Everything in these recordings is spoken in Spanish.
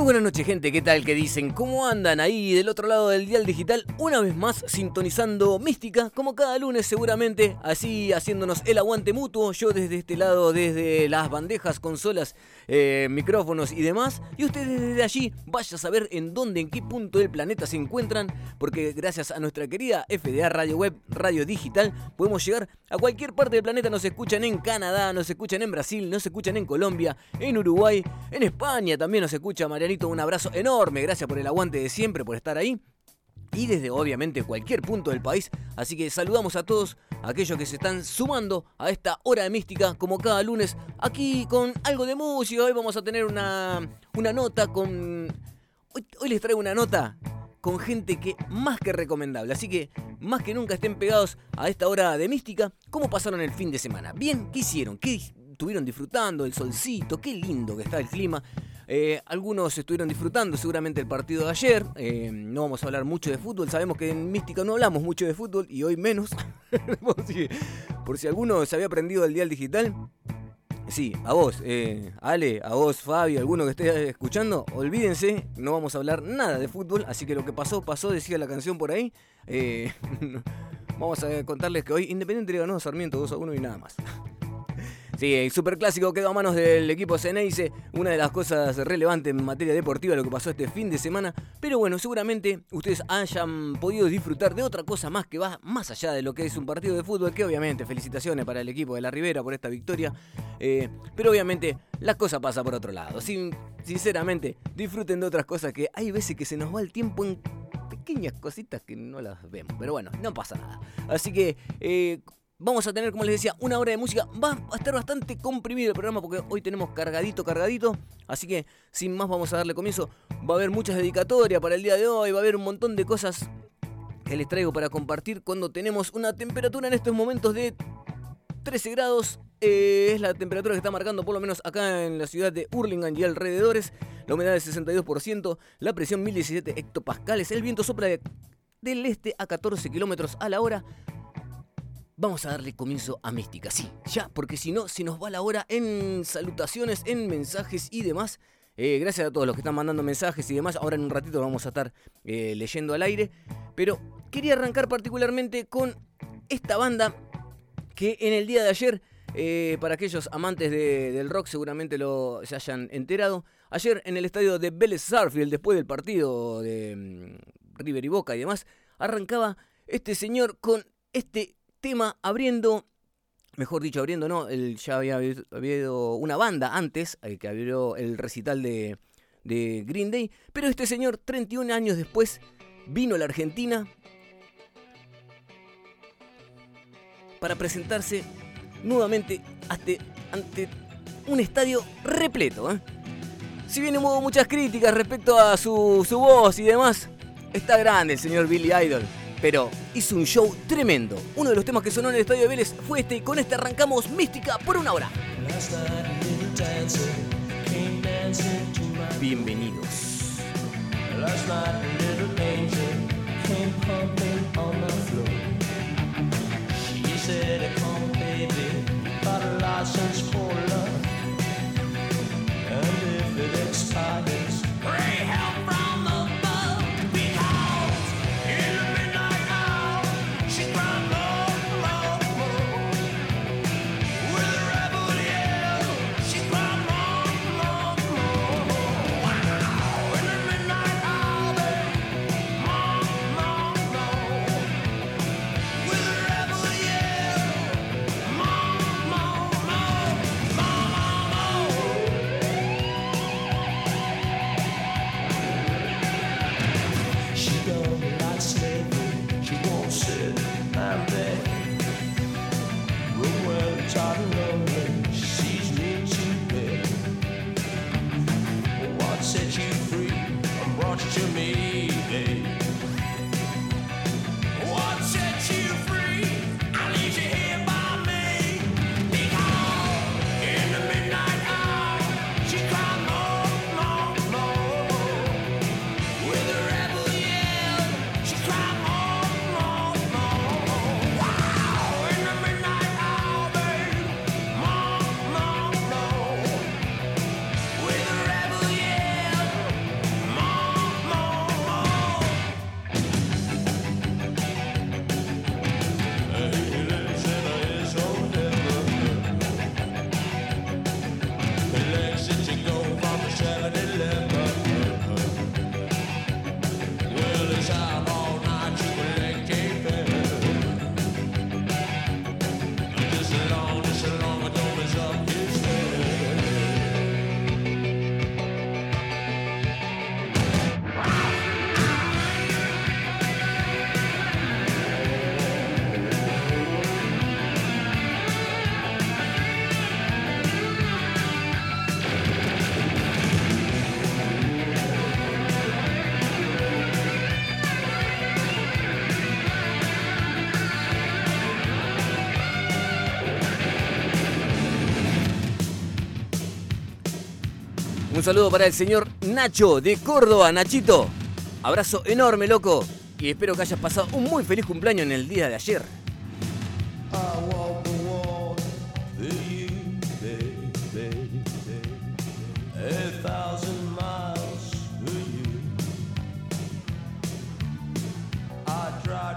Muy buenas noches gente, ¿qué tal? ¿Qué dicen? ¿Cómo andan ahí del otro lado del dial digital? Una vez más sintonizando Mística, como cada lunes seguramente, así haciéndonos el aguante mutuo, yo desde este lado, desde las bandejas, consolas, eh, micrófonos y demás, y ustedes desde allí vaya a saber en dónde, en qué punto del planeta se encuentran, porque gracias a nuestra querida FDA Radio Web, Radio Digital, podemos llegar a cualquier parte del planeta, nos escuchan en Canadá, nos escuchan en Brasil, nos escuchan en Colombia, en Uruguay, en España también nos escucha Un abrazo enorme, gracias por el aguante de siempre, por estar ahí. Y desde obviamente cualquier punto del país. Así que saludamos a todos aquellos que se están sumando a esta hora de mística como cada lunes. Aquí con algo de música. Hoy vamos a tener una, una nota con... Hoy, hoy les traigo una nota con gente que más que recomendable. Así que más que nunca estén pegados a esta hora de mística. ¿Cómo pasaron el fin de semana? Bien, ¿qué hicieron? ¿Qué estuvieron disfrutando? El solcito, qué lindo que está el clima. Eh, algunos estuvieron disfrutando seguramente el partido de ayer. Eh, no vamos a hablar mucho de fútbol. Sabemos que en Mística no hablamos mucho de fútbol y hoy menos. por, si, alguno se había aprendido el dial digital. Sí, a vos, eh, Ale, a vos, Fabio, alguno que esté escuchando, olvídense, no vamos a hablar nada de fútbol, así que lo que pasó, pasó, decía la canción por ahí. vamos a contarles que hoy Independiente le ganó Sarmiento 2 a 1 y nada más. Sí, el superclásico quedó a manos del equipo Ceneice, una de las cosas relevantes en materia deportiva lo que pasó este fin de semana, pero bueno, seguramente ustedes hayan podido disfrutar de otra cosa más que va más allá de lo que es un partido de fútbol, que obviamente felicitaciones para el equipo de la Ribera por esta victoria, eh, pero obviamente la cosa pasa por otro lado, Sin, sinceramente disfruten de otras cosas que hay veces que se nos va el tiempo en pequeñas cositas que no las vemos, pero bueno, no pasa nada. Así que... Eh, Vamos a tener, como les decía, una hora de música. Va a estar bastante comprimido el programa porque hoy tenemos cargadito, cargadito. Así que, sin más, vamos a darle comienzo. Va a haber muchas dedicatorias para el día de hoy. Va a haber un montón de cosas que les traigo para compartir cuando tenemos una temperatura en estos momentos de 13 grados. Eh, es la temperatura que está marcando por lo menos acá en la ciudad de Hurlingham y alrededores. La humedad es 62%, la presión 1017 hectopascales. El viento sopla del este a 14 kilómetros a la hora vamos a darle comienzo a Mística. Sí, ya, porque si no, se nos va la hora en salutaciones, en mensajes y demás. Eh, gracias a todos los que están mandando mensajes y demás. Ahora en un ratito vamos a estar eh, leyendo al aire. Pero quería arrancar particularmente con esta banda que en el día de ayer, eh, para aquellos amantes del rock seguramente lo, se hayan enterado, ayer en el estadio de Vélez Sarfield, después del partido de mm, River y Boca y demás, arrancaba este señor con este tema abriendo, mejor dicho, abriendo, no, él ya había habido una banda antes, eh, que abrió el recital de, Green Day, pero este señor, 31 años después, vino a la Argentina para presentarse nuevamente ante, ante un estadio repleto. ¿eh? Si bien hubo muchas críticas respecto a su, su voz y demás, está grande el señor Billy Idol pero hizo un show tremendo. Uno de los temas que sonó en el Estadio de Vélez fue este y con este arrancamos Mística por una hora. Bienvenidos. Ray to me. Un saludo para el señor Nacho de Córdoba. Nachito, abrazo enorme, loco. Y espero que hayas pasado un muy feliz cumpleaños en el día de ayer.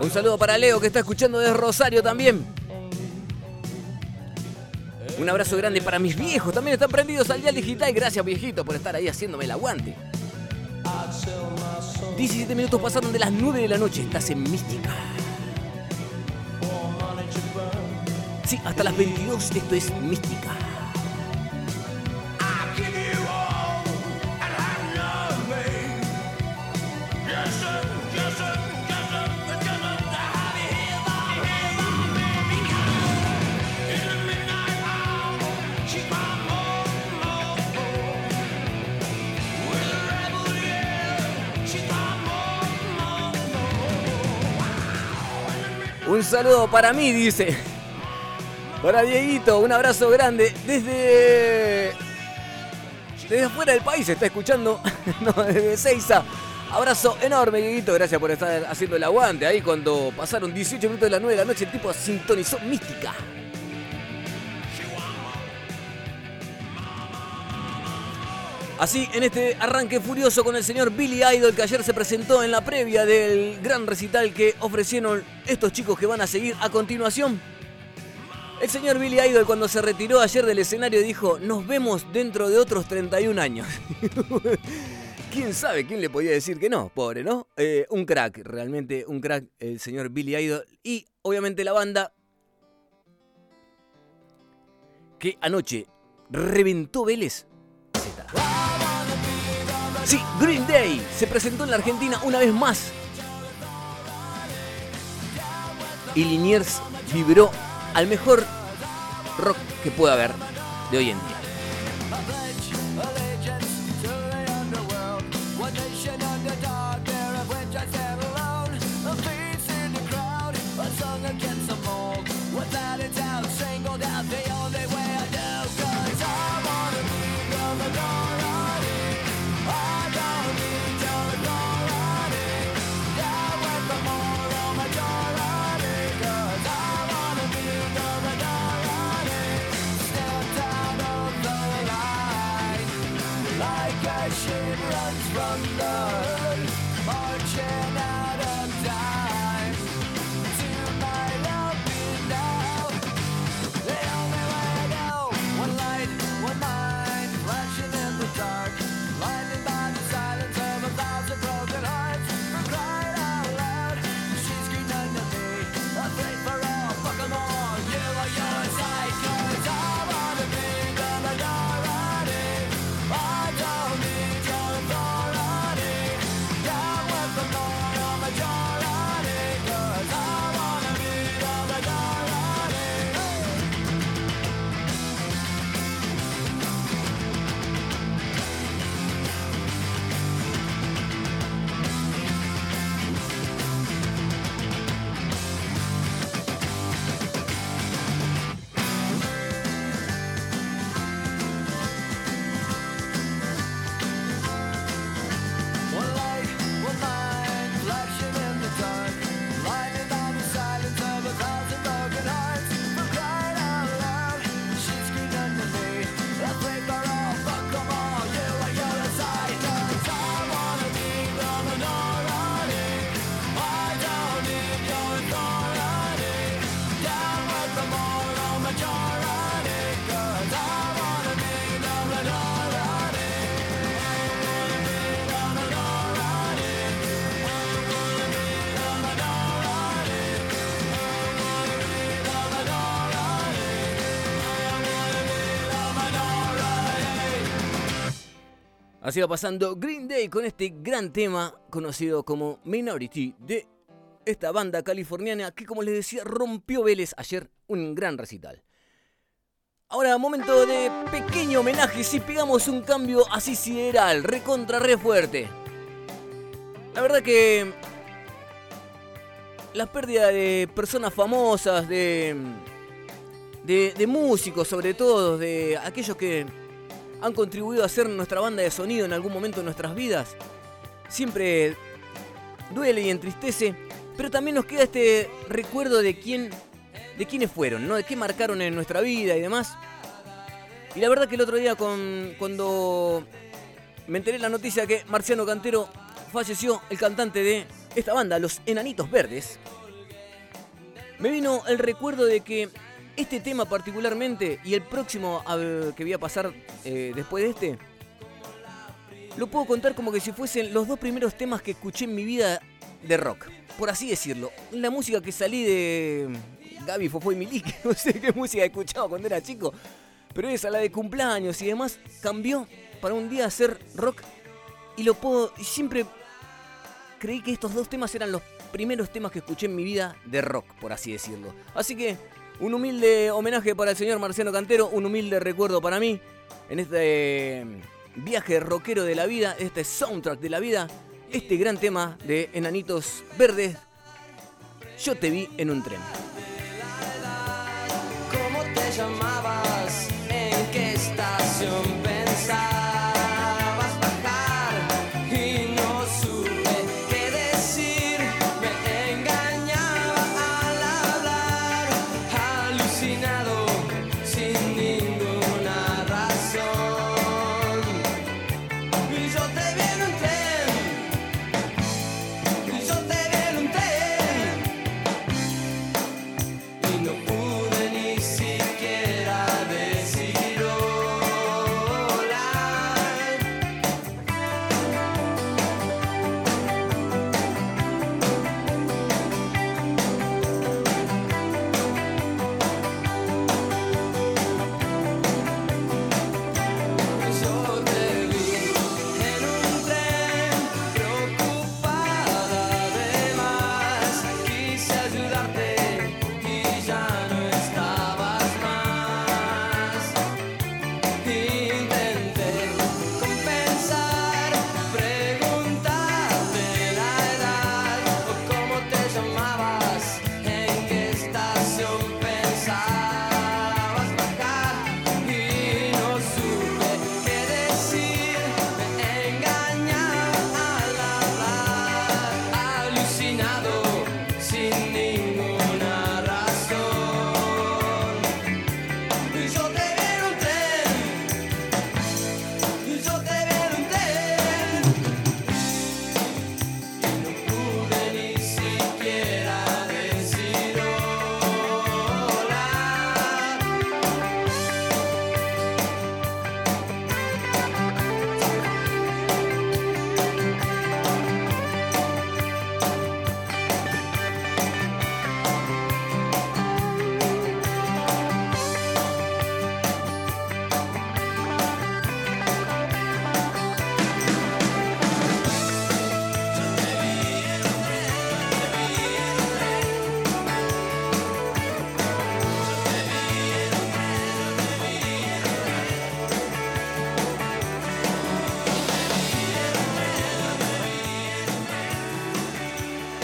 Un saludo para Leo que está escuchando desde Rosario también. Un abrazo grande para mis viejos, también están prendidos al dial digital. Gracias viejito por estar ahí haciéndome el aguante. 17 minutos pasaron de las 9 de la noche, estás en Mística. Sí, hasta las 22 esto es Mística. Un saludo para mí, dice. Para Dieguito, un abrazo grande desde. Desde afuera del país está escuchando. no, desde Seiza. Abrazo enorme, Dieguito. Gracias por estar haciendo el aguante. Ahí cuando pasaron 18 minutos de las 9 de la noche, el tipo sintonizó mística. Así, en este arranque furioso con el señor Billy Idol, que ayer se presentó en la previa del gran recital que ofrecieron estos chicos que van a seguir a continuación. El señor Billy Idol cuando se retiró ayer del escenario dijo, nos vemos dentro de otros 31 años. ¿Quién sabe quién le podía decir que no? Pobre, ¿no? Eh, un crack, realmente un crack el señor Billy Idol. Y obviamente la banda que anoche reventó Vélez. Sí, Green Day se presentó en la Argentina una vez más. Y Liniers vibró al mejor rock que pueda haber de hoy en día. Así va pasando Green Day con este gran tema conocido como Minority de esta banda californiana que como les decía rompió Vélez ayer un gran recital. Ahora momento de pequeño homenaje si pegamos un cambio así sideral, recontra re fuerte. La verdad que la pérdida de personas famosas, de, de, de músicos sobre todo, de aquellos que han contribuido a ser nuestra banda de sonido en algún momento de nuestras vidas. Siempre duele y entristece, pero también nos queda este recuerdo de quién de quiénes fueron, ¿no? De qué marcaron en nuestra vida y demás. Y la verdad que el otro día cuando me enteré la noticia que Marciano Cantero falleció, el cantante de esta banda, Los Enanitos Verdes, me vino el recuerdo de que este tema particularmente y el próximo que voy a pasar eh, después de este, lo puedo contar como que si fuesen los dos primeros temas que escuché en mi vida de rock, por así decirlo. La música que salí de Gaby Fofo y Milik, no sé qué música he escuchado cuando era chico, pero esa, la de cumpleaños y demás, cambió para un día hacer rock y lo puedo, siempre creí que estos dos temas eran los primeros temas que escuché en mi vida de rock, por así decirlo. Así que un humilde homenaje para el señor Marciano Cantero, un humilde recuerdo para mí en este viaje rockero de la vida, este soundtrack de la vida, este gran tema de Enanitos Verdes. Yo te vi en un tren. ¿Cómo te llamabas?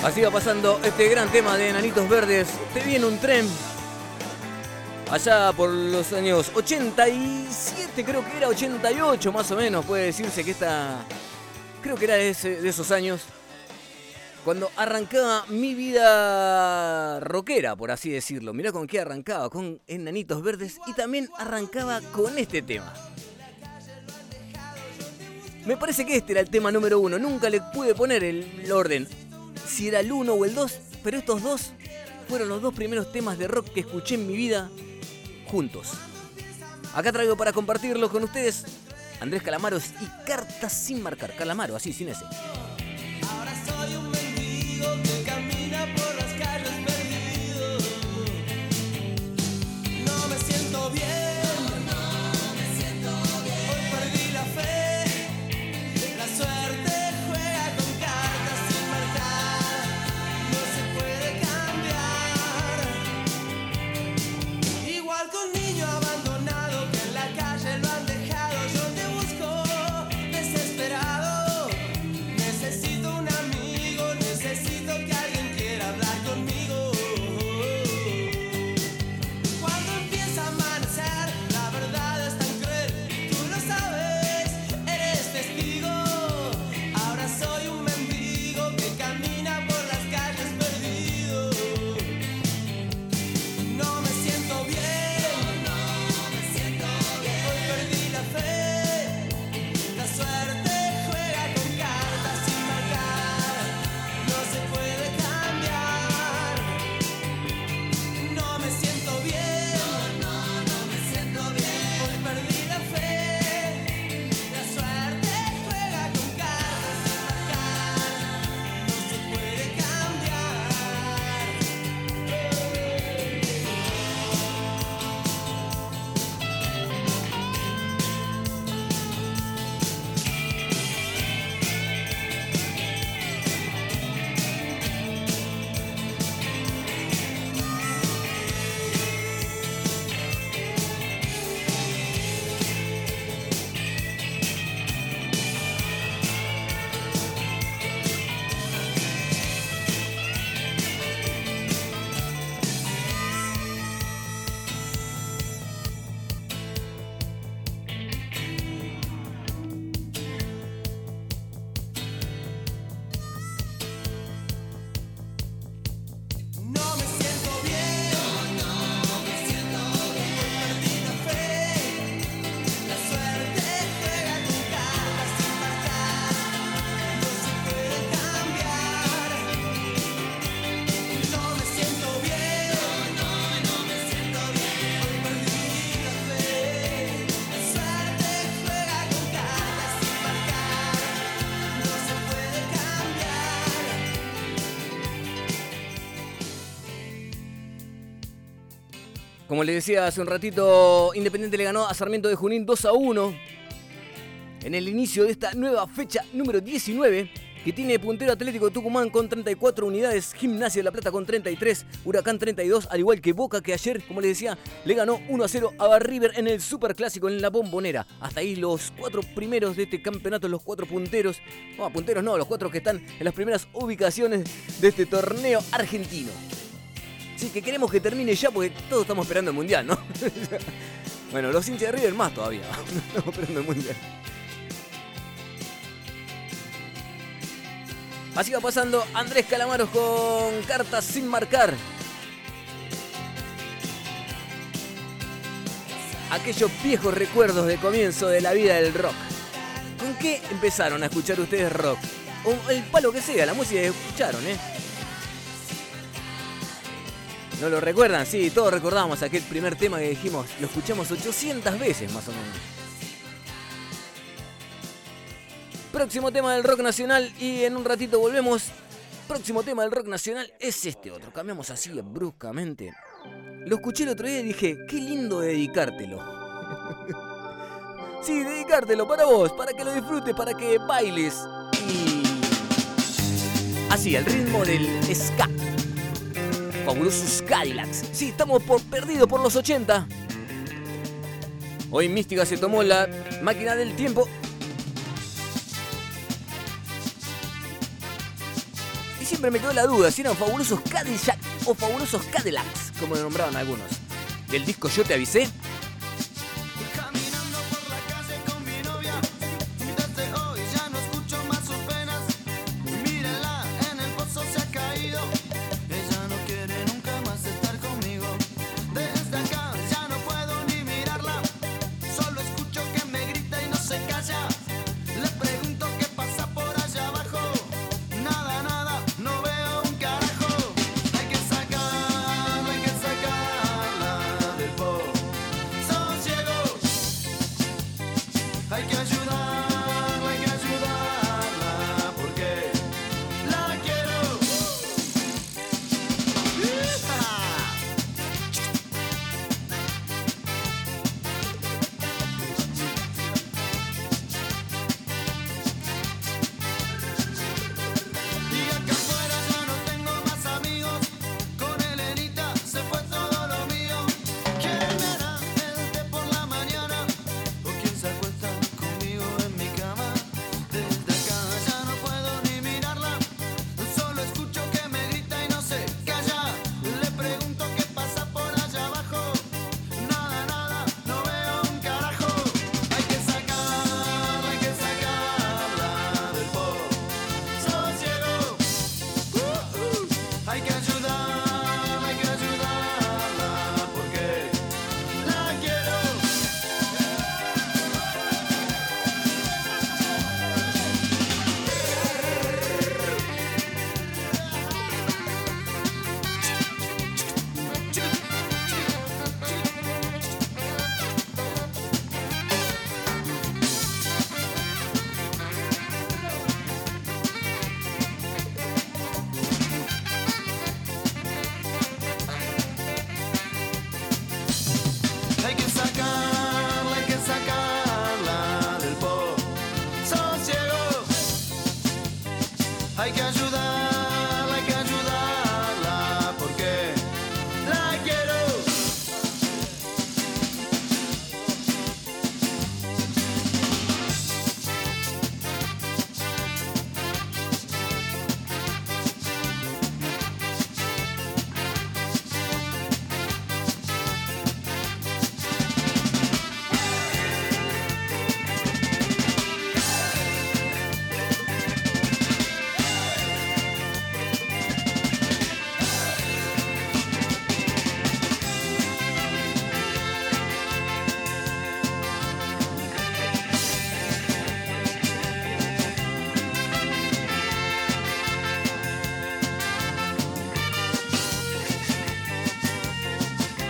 Así va pasando este gran tema de Enanitos Verdes. Te viene un tren. Allá por los años 87, creo que era 88 más o menos, puede decirse que esta... Creo que era de, de esos años. Cuando arrancaba mi vida rockera, por así decirlo. Mirá con qué arrancaba, con Enanitos Verdes y también arrancaba con este tema. Me parece que este era el tema número uno. Nunca le pude poner el orden si era el 1 o el 2, pero estos dos fueron los dos primeros temas de rock que escuché en mi vida juntos. Acá traigo para compartirlo con ustedes Andrés Calamaros y Cartas sin marcar. Calamaro, así, sin ese. Ahora soy un Como les decía hace un ratito, Independiente le ganó a Sarmiento de Junín 2 a 1 en el inicio de esta nueva fecha número 19 que tiene puntero Atlético Tucumán con 34 unidades, Gimnasia de la Plata con 33, Huracán 32, al igual que Boca que ayer, como les decía, le ganó 1 a 0 a River en el Superclásico en la Bombonera. Hasta ahí los cuatro primeros de este campeonato, los cuatro punteros, no, punteros no, los cuatro que están en las primeras ubicaciones de este torneo argentino. Sí, que queremos que termine ya porque todos estamos esperando el Mundial, ¿no? bueno, los hinchas de River más todavía, estamos esperando el Mundial. Así va pasando Andrés Calamaros con cartas sin marcar. Aquellos viejos recuerdos de comienzo de la vida del rock. ¿Con qué empezaron a escuchar ustedes rock? O el palo que sea, la música que escucharon, ¿eh? ¿No lo recuerdan? Sí, todos recordamos aquel primer tema que dijimos, lo escuchamos 800 veces más o menos. Próximo tema del rock nacional y en un ratito volvemos. Próximo tema del rock nacional es este otro. Cambiamos así bruscamente. Lo escuché el otro día y dije, qué lindo dedicártelo. sí, dedicártelo para vos, para que lo disfrutes, para que bailes y... Así, al ritmo del ska. Fabulosos Cadillacs. Sí, estamos por, perdidos por los 80. Hoy Mística se tomó la máquina del tiempo siempre me quedó la duda si eran fabulosos Cadillac o fabulosos Cadillacs, como nombraban algunos. Del disco Yo te avisé.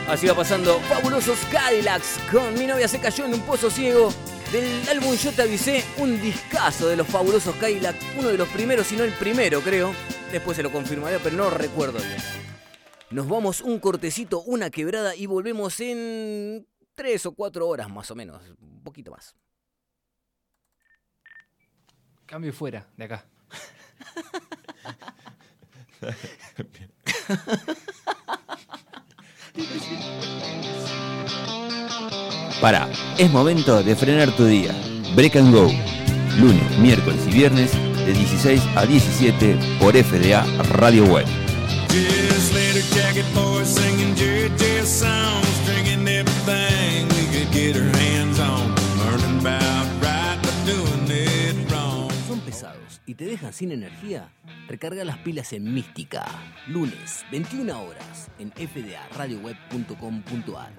Así va pasando fabulosos Cadillacs con mi novia se cayó en un pozo ciego del álbum Yo te avisé, un discazo de los fabulosos Cadillacs, uno de los primeros, si no el primero creo. Después se lo confirmaré, pero no recuerdo bien. Nos vamos un cortecito, una quebrada y volvemos en tres o cuatro horas más o menos, un poquito más. Cambio fuera de acá. Para, es momento de frenar tu día. Break and Go. Lunes, miércoles y viernes de 16 a 17 por FDA Radio Web. Y te dejan sin energía? Recarga las pilas en Mística. Lunes, 21 horas, en fdaradioweb.com.ar.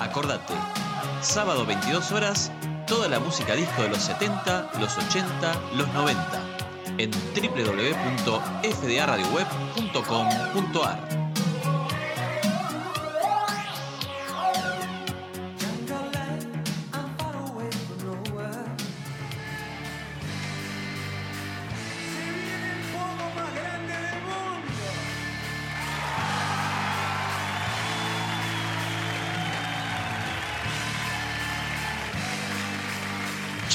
Acordate, sábado 22 horas, toda la música disco de los 70, los 80, los 90 en www.fdaradioweb.com.ar.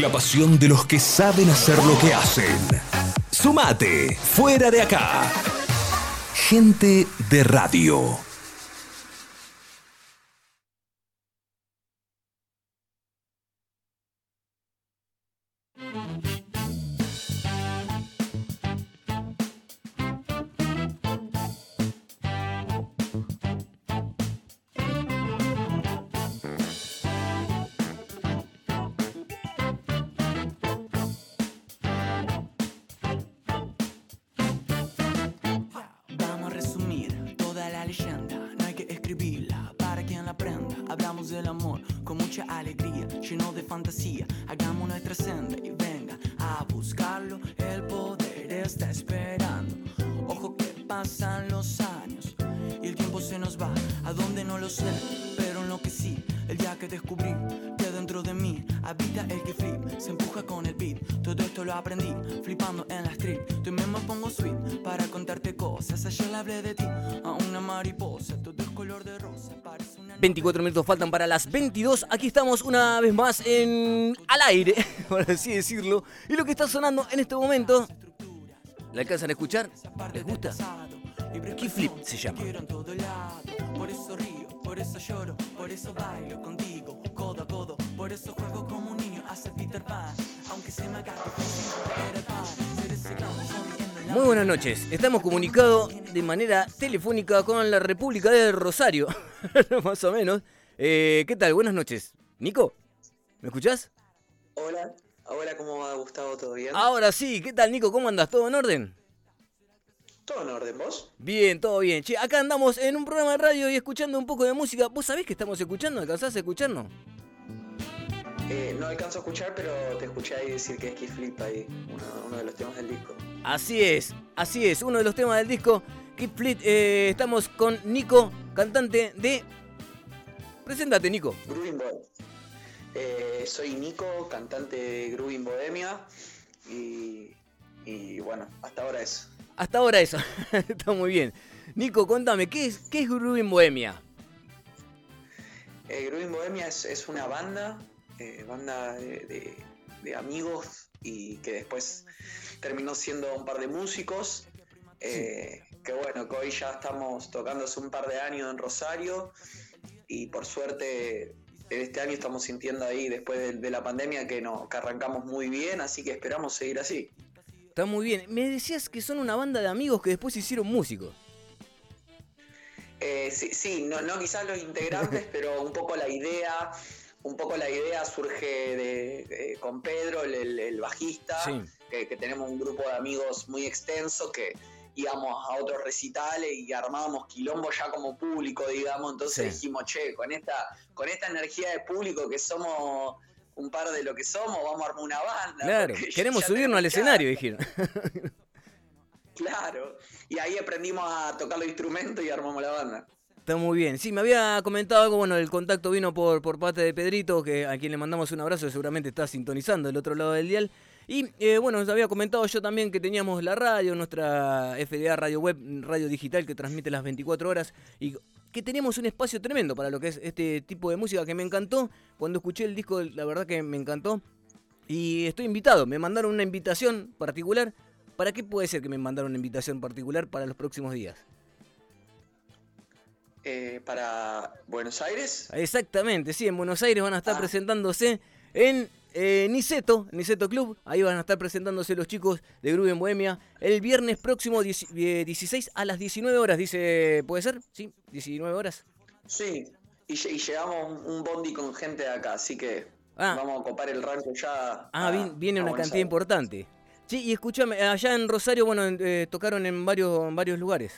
La pasión de los que saben hacer lo que hacen. Sumate, fuera de acá. Gente de radio. 24 minutos faltan para las 22. Aquí estamos una vez más en al aire, por así decirlo. Y lo que está sonando en este momento, ¿la alcanzan a escuchar? ¿Les gusta? Key Flip se llama. Por eso río, por eso lloro, por eso bailo contigo, codo a codo. Por eso juego como un niño hace Peter Pan. Aunque se me haga Muy buenas noches. Estamos comunicados de manera telefónica con la República de Rosario, más o menos. Eh, ¿Qué tal? Buenas noches. Nico, ¿me escuchás? Hola, hola, ¿cómo va Gustavo? ¿Todo bien? Ahora sí, ¿qué tal Nico? ¿Cómo andas? ¿Todo en orden? ¿Todo en orden, vos? Bien, todo bien. Che, acá andamos en un programa de radio y escuchando un poco de música. ¿Vos sabés que estamos escuchando? ¿Alcanzás a escucharnos? Eh, no alcanzo a escuchar, pero te escuché ahí decir que es Kid Flip ahí, uno, uno de los temas del disco. Así es, así es, uno de los temas del disco Kid Fleet. eh, estamos con Nico, cantante de... Preséntate, Nico. Groovin Boy. Eh, soy Nico, cantante de Groovin Bohemia y, y bueno, hasta ahora eso. Hasta ahora eso. Está muy bien. Nico, contame, ¿qué es, qué es Groovin Bohemia? Eh, Groovin Bohemia es, es una banda, eh, banda de, de- de amigos y que después terminó siendo un par de músicos. eh, que bueno, que hoy ya estamos tocando hace un par de años en Rosario y por suerte en este año estamos sintiendo ahí después de, de la pandemia que, no, que arrancamos muy bien, así que esperamos seguir así. Está muy bien. Me decías que son una banda de amigos que después se hicieron músicos. Eh, sí, sí, no, no quizás los integrantes, pero un poco la idea un poco la idea surge de, eh, con Pedro, el, el- el bajista, Sí. que, que tenemos un grupo de amigos muy extenso que íbamos a otros recitales y armábamos quilombo ya como público, digamos. Entonces Sí. dijimos, che, con esta, con esta energía de público que somos un par de lo que somos, vamos a armar una banda. Claro, queremos subirnos al escenario, dijeron. Claro. Y ahí aprendimos a tocar los instrumentos y armamos la banda. Está muy bien. Sí, me había comentado algo, bueno, el contacto vino por, por parte de Pedrito, que a quien le mandamos un abrazo, seguramente está sintonizando del otro lado del dial. Y eh, bueno, os había comentado yo también que teníamos la radio, nuestra FDA Radio Web, radio digital que transmite las 24 horas y que teníamos un espacio tremendo para lo que es este tipo de música que me encantó. Cuando escuché el disco, la verdad que me encantó. Y estoy invitado, me mandaron una invitación particular. ¿Para qué puede ser que me mandaron una invitación particular para los próximos días? Eh, para Buenos Aires. Exactamente, sí, en Buenos Aires van a estar Ah. presentándose en eh, Niceto, Niceto Club. Ahí van a estar presentándose los chicos de Groove en Bohemia el viernes próximo 10 eh, 16 a las 19 horas, dice, ¿puede ser? Sí, 19 horas. Sí. Y, y llevamos un, bondi con gente de acá, así que Ah. vamos a copar el rancho ya. Ah, a- viene a una cantidad Aires. importante. Sí, y escúchame, allá en Rosario, bueno, en- eh, tocaron en varios, en varios lugares.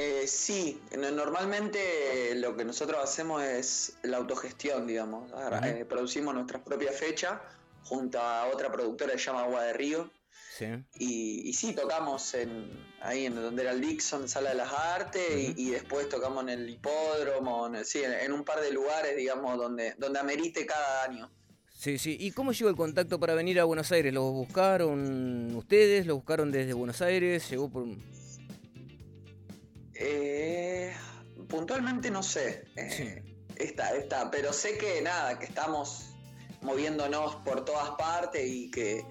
Eh, sí, no- normalmente lo que nosotros hacemos es la autogestión, digamos. Eh, producimos nuestras propias fechas junto a otra productora que se llama Agua de Río. Sí. Y, y sí, tocamos en, ahí en donde era el Dixon, Sala de las Artes, y- después tocamos en el hipódromo, en, el- sí, en, en un par de lugares, digamos, donde, donde amerite cada año. Sí, sí. ¿Y cómo llegó el contacto para venir a Buenos Aires? ¿Lo buscaron ustedes? ¿Lo buscaron desde Buenos Aires? ¿Llegó por...? Eh, puntualmente no sé. eh, Sí. Está, está, pero sé que nada, que estamos moviéndonos por todas partes y que,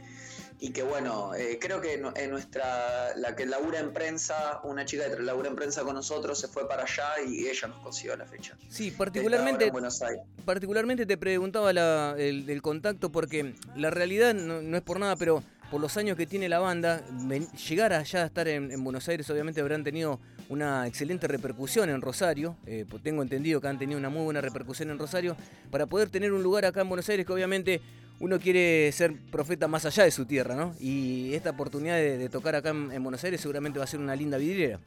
y que bueno, eh, creo que en, nuestra, la que labura en prensa, una chica que labura en prensa con nosotros se fue para allá y ella nos consiguió la fecha. Sí, particularmente... particularmente te preguntaba la- el, el contacto porque la realidad no, no es por nada, pero por los años que tiene la banda, llegar allá a estar en, en Buenos Aires obviamente habrán tenido una excelente repercusión en Rosario, eh, pues tengo entendido que han tenido una muy buena repercusión en Rosario, para poder tener un lugar acá en Buenos Aires que obviamente uno quiere ser profeta más allá de su tierra, ¿no? Y esta oportunidad de, de tocar acá en, en Buenos Aires seguramente va a ser una linda vidriera.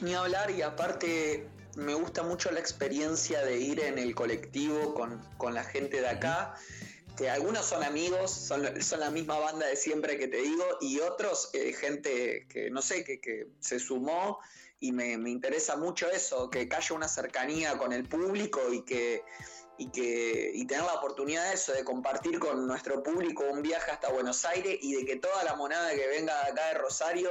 Ni hablar y aparte me gusta mucho la experiencia de ir en el colectivo con, con la gente de acá, algunos son amigos, son, son la misma banda de siempre que te digo, y otros eh, gente que no sé, que, que se sumó y me, me interesa mucho eso, que haya una cercanía con el público y que y que y tener la oportunidad de eso, de compartir con nuestro público un viaje hasta Buenos Aires y de que toda la monada que venga acá de Rosario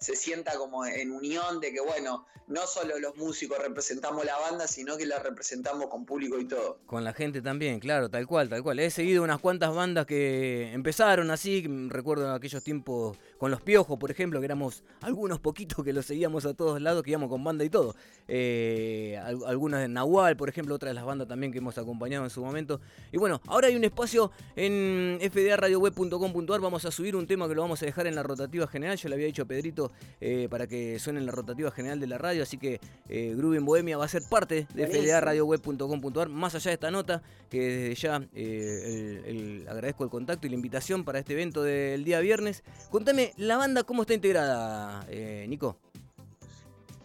se sienta como en unión, de que bueno, no solo los músicos representamos la banda, sino que la representamos con público y todo. Con la gente también, claro, tal cual, tal cual. He seguido unas cuantas bandas que empezaron así, recuerdo aquellos tiempos con los piojos, por ejemplo, que éramos algunos poquitos que los seguíamos a todos lados, que íbamos con banda y todo. Eh, al- algunas de Nahual, por ejemplo, otra de las bandas también que hemos acompañado en su momento. Y bueno, ahora hay un espacio en fdaradioweb.com.ar, vamos a subir un tema que lo vamos a dejar en la rotativa general, yo le había dicho a Pedrito eh, para que suene en la rotativa general de la radio, así que eh, Bohemia va a ser parte de fdaradioweb.com.ar, más allá de esta nota, que desde ya eh, el- el- agradezco el contacto y la invitación para este evento del día viernes. Contame, la banda, ¿cómo está integrada, eh, Nico?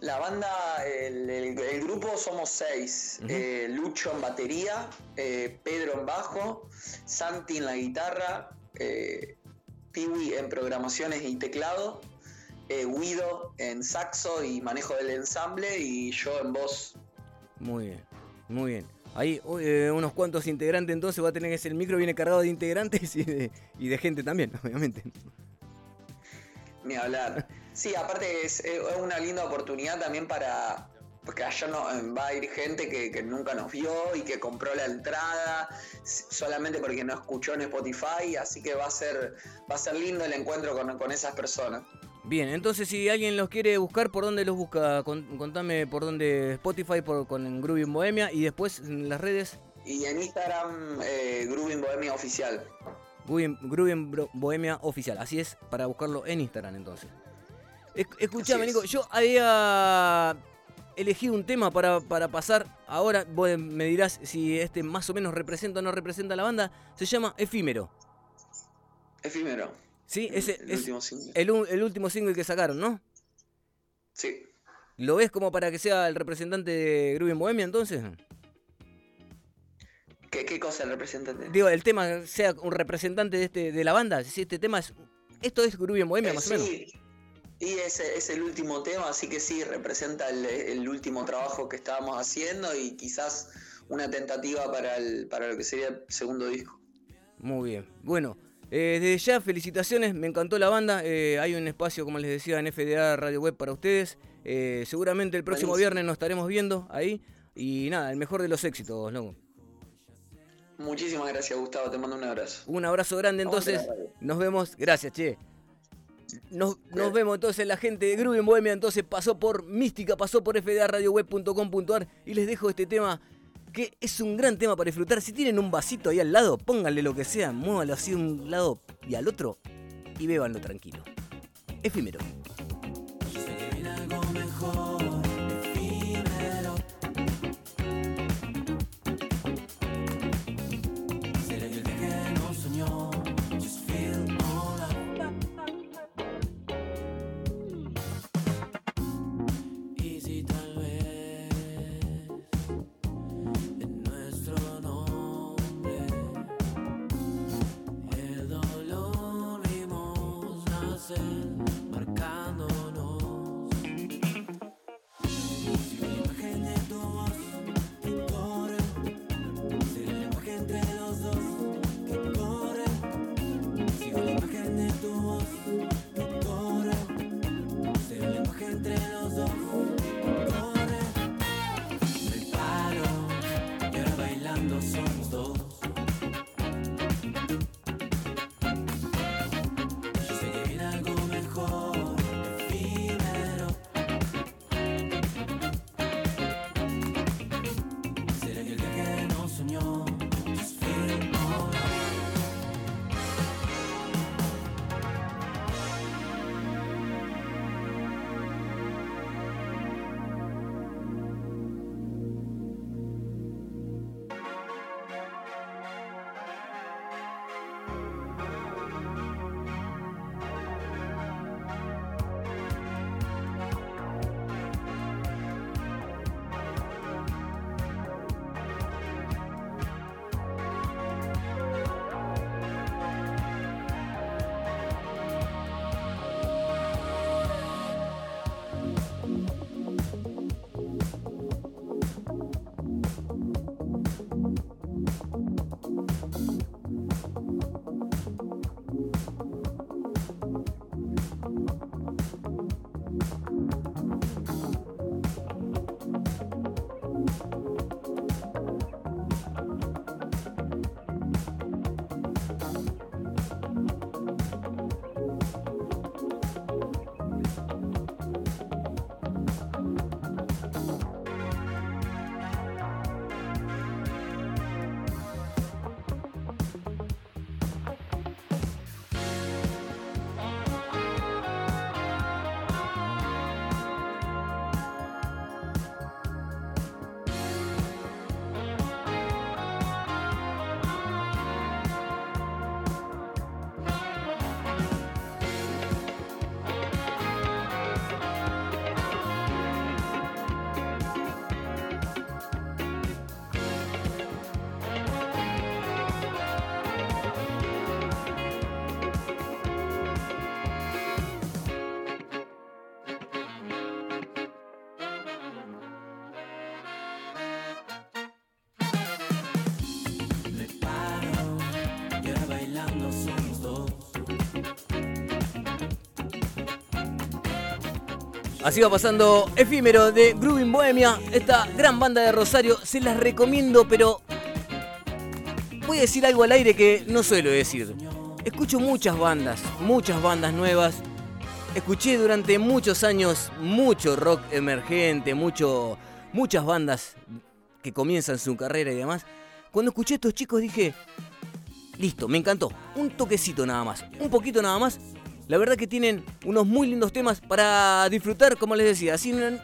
La banda, el, el- el grupo somos seis. Eh, Lucho en batería, eh, Pedro en bajo, Santi en la guitarra, Piwi en programaciones y teclado, Guido en saxo y manejo del ensamble y yo en voz. Muy bien, muy bien. Ahí eh, unos cuantos integrantes, entonces va a tener que ser el micro viene cargado de integrantes y de, y de gente también, obviamente. Ni hablar. Sí, aparte es, es una linda oportunidad también para. Porque allá no, va a ir gente que, que nunca nos vio y que compró la entrada solamente porque no escuchó en Spotify, así que va a ser, va a ser lindo el encuentro con, con esas personas. Bien, entonces si alguien los quiere buscar, ¿por dónde los busca? Con- contame por dónde Spotify, por, con Groovy en Bohemia y después en las redes Y en Instagram, eh, Groovin Bohemia Oficial. Groovy, Groovy en Bro- Bohemia Oficial. Así es, para buscarlo en Instagram entonces. Es- escuchame. Nico, yo había elegí un tema para, para pasar. Ahora vos me dirás si este más o menos representa o no representa a la banda. Se llama Efímero. Efímero. Sí, El- ese el es último single. el, el último single que sacaron, ¿no? Sí. ¿Lo ves como para que sea el representante de Groovy en Bohemia entonces? ¿Qué, qué cosa el representante? Digo, el tema sea un representante de este de la banda. Si este tema es. Esto es Groovy en Bohemia, Eh, más o menos. sí, y es, es el último tema, así que sí, representa el, el último trabajo que estábamos haciendo y quizás una tentativa para, el, para lo que sería el segundo disco. Muy bien. Bueno, eh, desde ya, felicitaciones. Me encantó la banda. eh, hay un espacio, como les decía, en FDA Radio Web para ustedes. Seguramente el próximo Buenísimo. viernes nos estaremos viendo ahí. Y nada, el mejor de los éxitos, loco. Muchísimas gracias, Gustavo, te mando un abrazo. Un abrazo grande entonces. Nos vemos. Gracias, che. Nos, nos vemos entonces la gente de Groove en Bohemia. Entonces pasó por Mística, pasó por fdaradioweb.com.ar y les dejo este tema que es un gran tema para disfrutar. Si tienen un vasito ahí al lado, pónganle lo que sea, muévanlo así de un lado y al otro y bébanlo tranquilo. Efímero. Así va pasando Efímero de Groovin Bohemia, esta gran banda de Rosario. Se las recomiendo, pero voy a decir algo al aire que no suelo decir. Escucho muchas bandas, muchas bandas nuevas. Escuché durante muchos años mucho rock emergente, mucho, muchas bandas que comienzan su carrera y demás. Cuando escuché a estos chicos dije, listo, me encantó. Un toquecito nada más, un poquito nada más. La verdad que tienen unos muy lindos temas para disfrutar, como les decía, sin,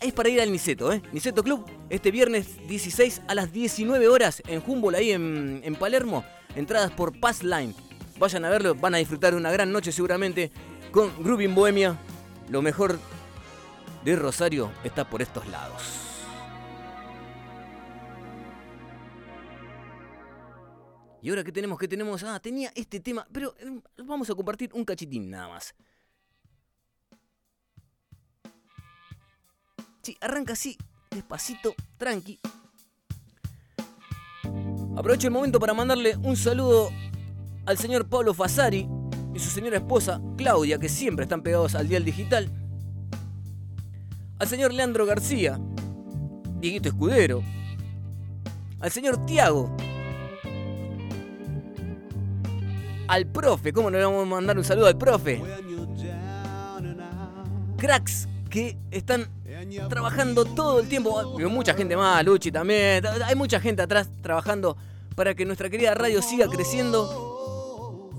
es para ir al Niceto, ¿eh? Niceto Club, este viernes 16 a las 19 horas en Humboldt, ahí en, Palermo. Entradas por Pass Line. Vayan a verlo, van a disfrutar de una gran noche seguramente con Grooving Bohemia. Lo mejor de Rosario está por estos lados. Y ahora que tenemos, que tenemos, ah, tenía este tema, pero eh, vamos a compartir un cachitín nada más. Sí, arranca así, despacito, tranqui. Aprovecho el momento para mandarle un saludo al señor Pablo Fasari y su señora esposa Claudia, que siempre están pegados al dial digital. Al señor Leandro García, Dieguito Escudero. Al señor Tiago. Al profe, ¿cómo no le vamos a mandar un saludo al profe? Cracks que están trabajando todo el tiempo. Y mucha gente más, Luchi también. Hay mucha gente atrás trabajando para que nuestra querida radio siga creciendo.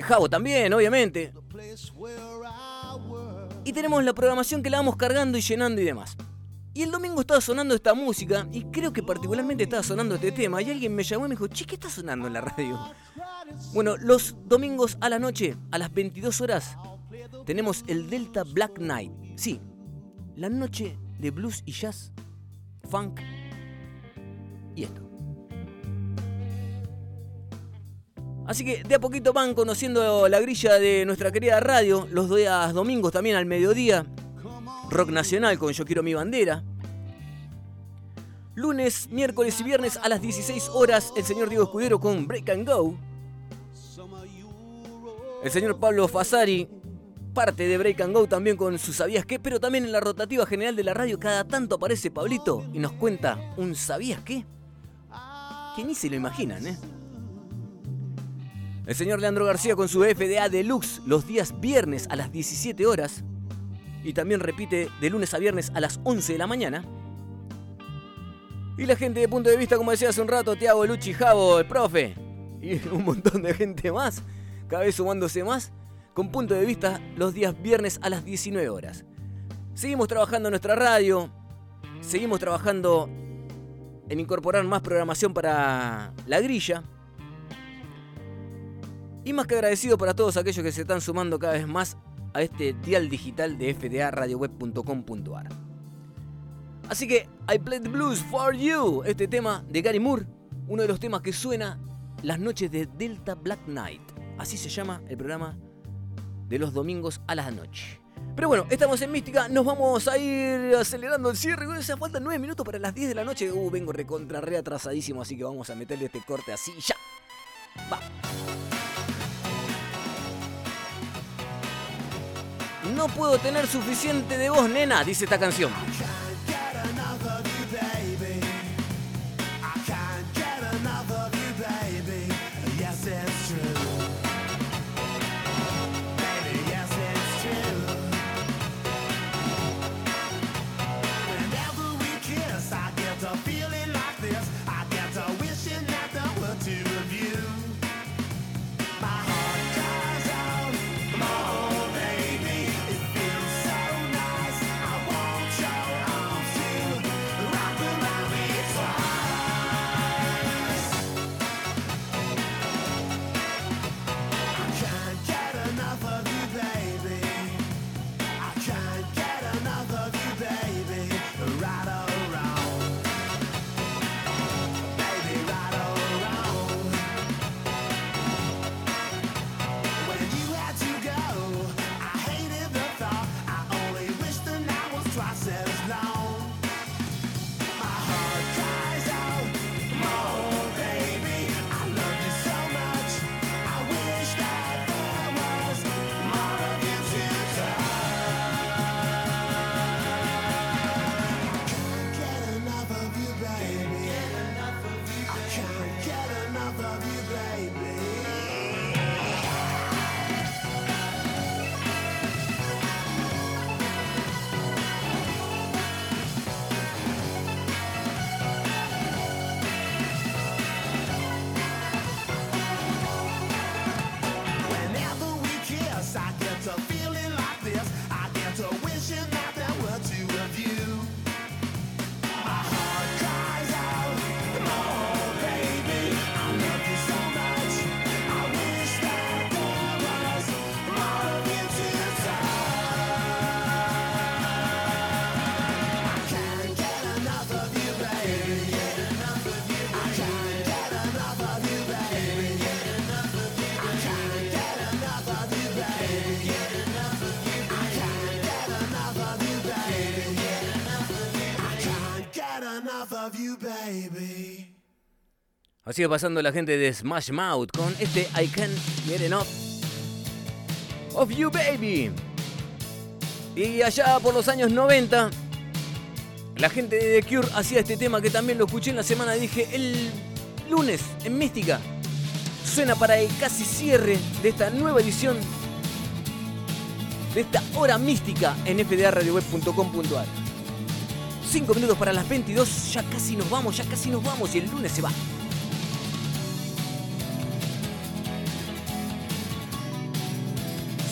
Javo también, obviamente. Y tenemos la programación que la vamos cargando y llenando y demás. Y el domingo estaba sonando esta música, y creo que particularmente estaba sonando este tema, y alguien me llamó y me dijo, che, ¿qué está sonando en la radio? Bueno, los domingos a la noche, a las 22 horas, tenemos el Delta Black Night. Sí, la noche de blues y jazz, funk y esto. Así que de a poquito van conociendo la grilla de nuestra querida radio, los días domingos también al mediodía, rock nacional con Yo quiero mi bandera. Lunes, miércoles y viernes a las 16 horas, el señor Diego Escudero con Break and Go. El señor Pablo Fasari, parte de Break and Go también con sus sabías qué, pero también en la rotativa general de la radio cada tanto aparece Pablito y nos cuenta un sabías qué. Que ni se lo imaginan, ¿eh? El señor Leandro García con su FDA Deluxe los días viernes a las 17 horas. Y también repite de lunes a viernes a las 11 de la mañana. Y la gente de punto de vista, como decía hace un rato, Tiago, Luchi, Javo, el profe. Y un montón de gente más, cada vez sumándose más, con punto de vista los días viernes a las 19 horas. Seguimos trabajando en nuestra radio, seguimos trabajando en incorporar más programación para la grilla. Y más que agradecido para todos aquellos que se están sumando cada vez más a este dial digital de fdaradioweb.com.ar. Así que I Play the Blues for You, este tema de Gary Moore, uno de los temas que suena las noches de Delta Black Night. Así se llama el programa de los domingos a la noche. Pero bueno, estamos en Mística, nos vamos a ir acelerando el cierre. O sea, faltan 9 minutos para las 10 de la noche. Uh, vengo recontra re atrasadísimo, así que vamos a meterle este corte así ya. Va. No puedo tener suficiente de voz, nena, dice esta canción. Va pasando la gente de Smash Mouth con este I Can't Get Enough of You Baby. Y allá por los años 90, la gente de The Cure hacía este tema que también lo escuché en la semana, dije, el lunes en Mística. Suena para el casi cierre de esta nueva edición de esta hora mística en fdaradioweb.com.ar. 5 minutos para las 22, ya casi nos vamos, ya casi nos vamos y el lunes se va.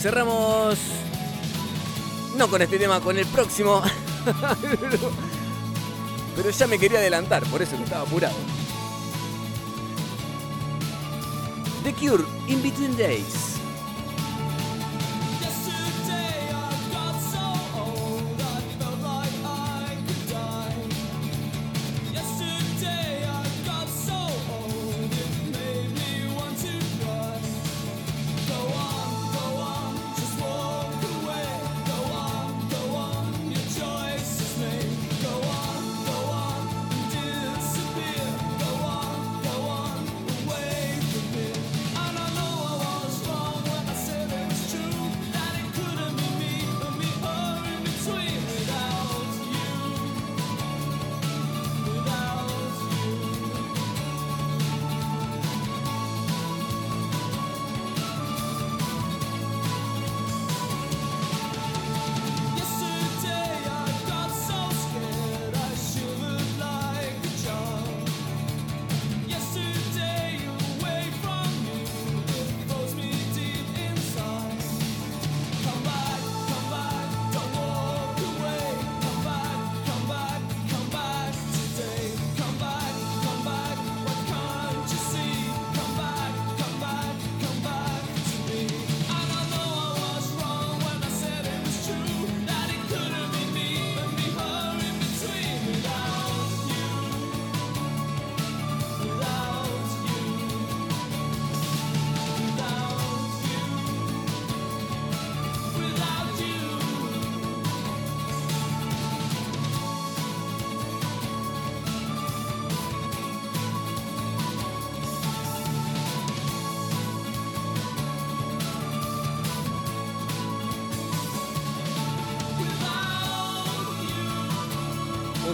Cerramos no con este tema, con el próximo. Pero ya me quería adelantar, por eso que estaba apurado. The Cure, In Between Days.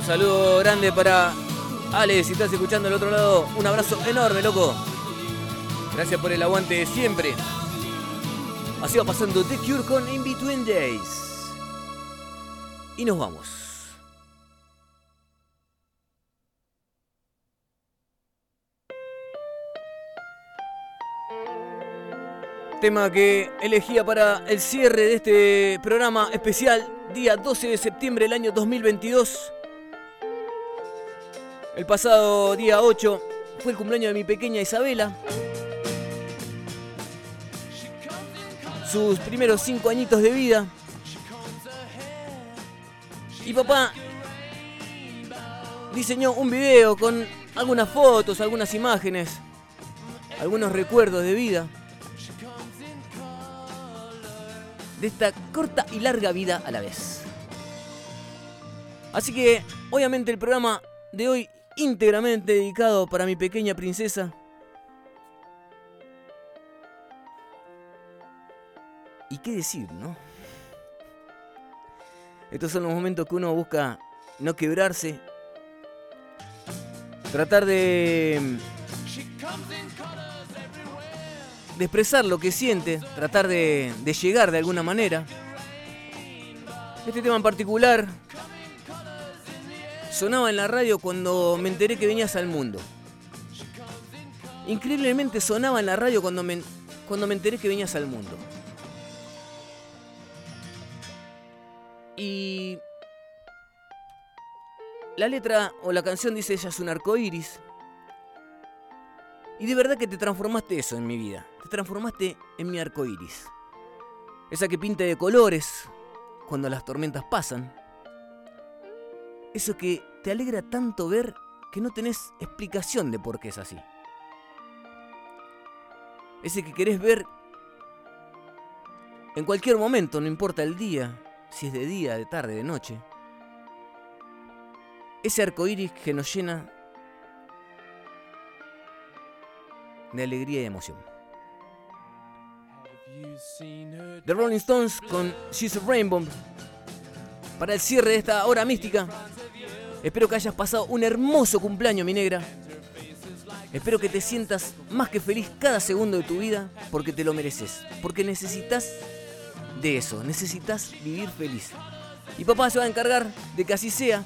Saludo grande para Ale, si estás escuchando al otro lado, un abrazo enorme, loco. Gracias por el aguante de siempre. Así va pasando The Cure con In Between Days. Y nos vamos. Tema que elegía para el cierre de este programa especial, día 12 de septiembre del año 2022. El pasado día 8 fue el cumpleaños de mi pequeña Isabela. Sus primeros 5 añitos de vida. Y papá diseñó un video con algunas fotos, algunas imágenes, algunos recuerdos de vida. De esta corta y larga vida a la vez. Así que, obviamente, el programa de hoy íntegramente dedicado para mi pequeña princesa. ¿Y qué decir, no? Estos son los momentos que uno busca no quebrarse, tratar de, de expresar lo que siente, tratar de, de llegar de alguna manera. Este tema en particular sonaba en la radio cuando me enteré que venías al mundo. Increíblemente sonaba en la radio cuando me, cuando me enteré que venías al mundo. Y la letra o la canción dice ella es un arco iris. Y de verdad que te transformaste eso en mi vida. Te transformaste en mi arco iris. Esa que pinta de colores cuando las tormentas pasan. Eso que te alegra tanto ver que no tenés explicación de por qué es así. Ese que querés ver en cualquier momento, no importa el día, si es de día, de tarde, de noche. Ese arco iris que nos llena de alegría y emoción. The Rolling Stones con She's a Rainbow. Para el cierre de esta hora mística, espero que hayas pasado un hermoso cumpleaños, mi negra. Espero que te sientas más que feliz cada segundo de tu vida porque te lo mereces. Porque necesitas de eso, necesitas vivir feliz. Y papá se va a encargar de que así sea.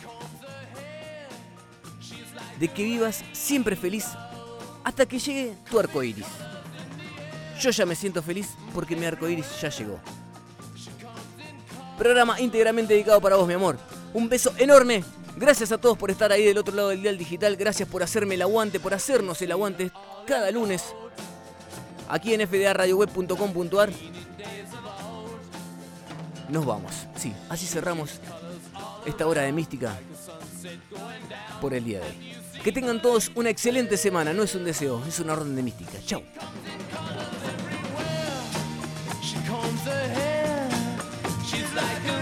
De que vivas siempre feliz hasta que llegue tu arco iris. Yo ya me siento feliz porque mi arco iris ya llegó. Programa íntegramente dedicado para vos, mi amor. Un beso enorme. Gracias a todos por estar ahí del otro lado del dial digital. Gracias por hacerme el aguante, por hacernos el aguante cada lunes. Aquí en fdaradioweb.com.ar. Nos vamos. Sí, así cerramos esta hora de mística por el día de hoy. Que tengan todos una excelente semana. No es un deseo, es una orden de mística. A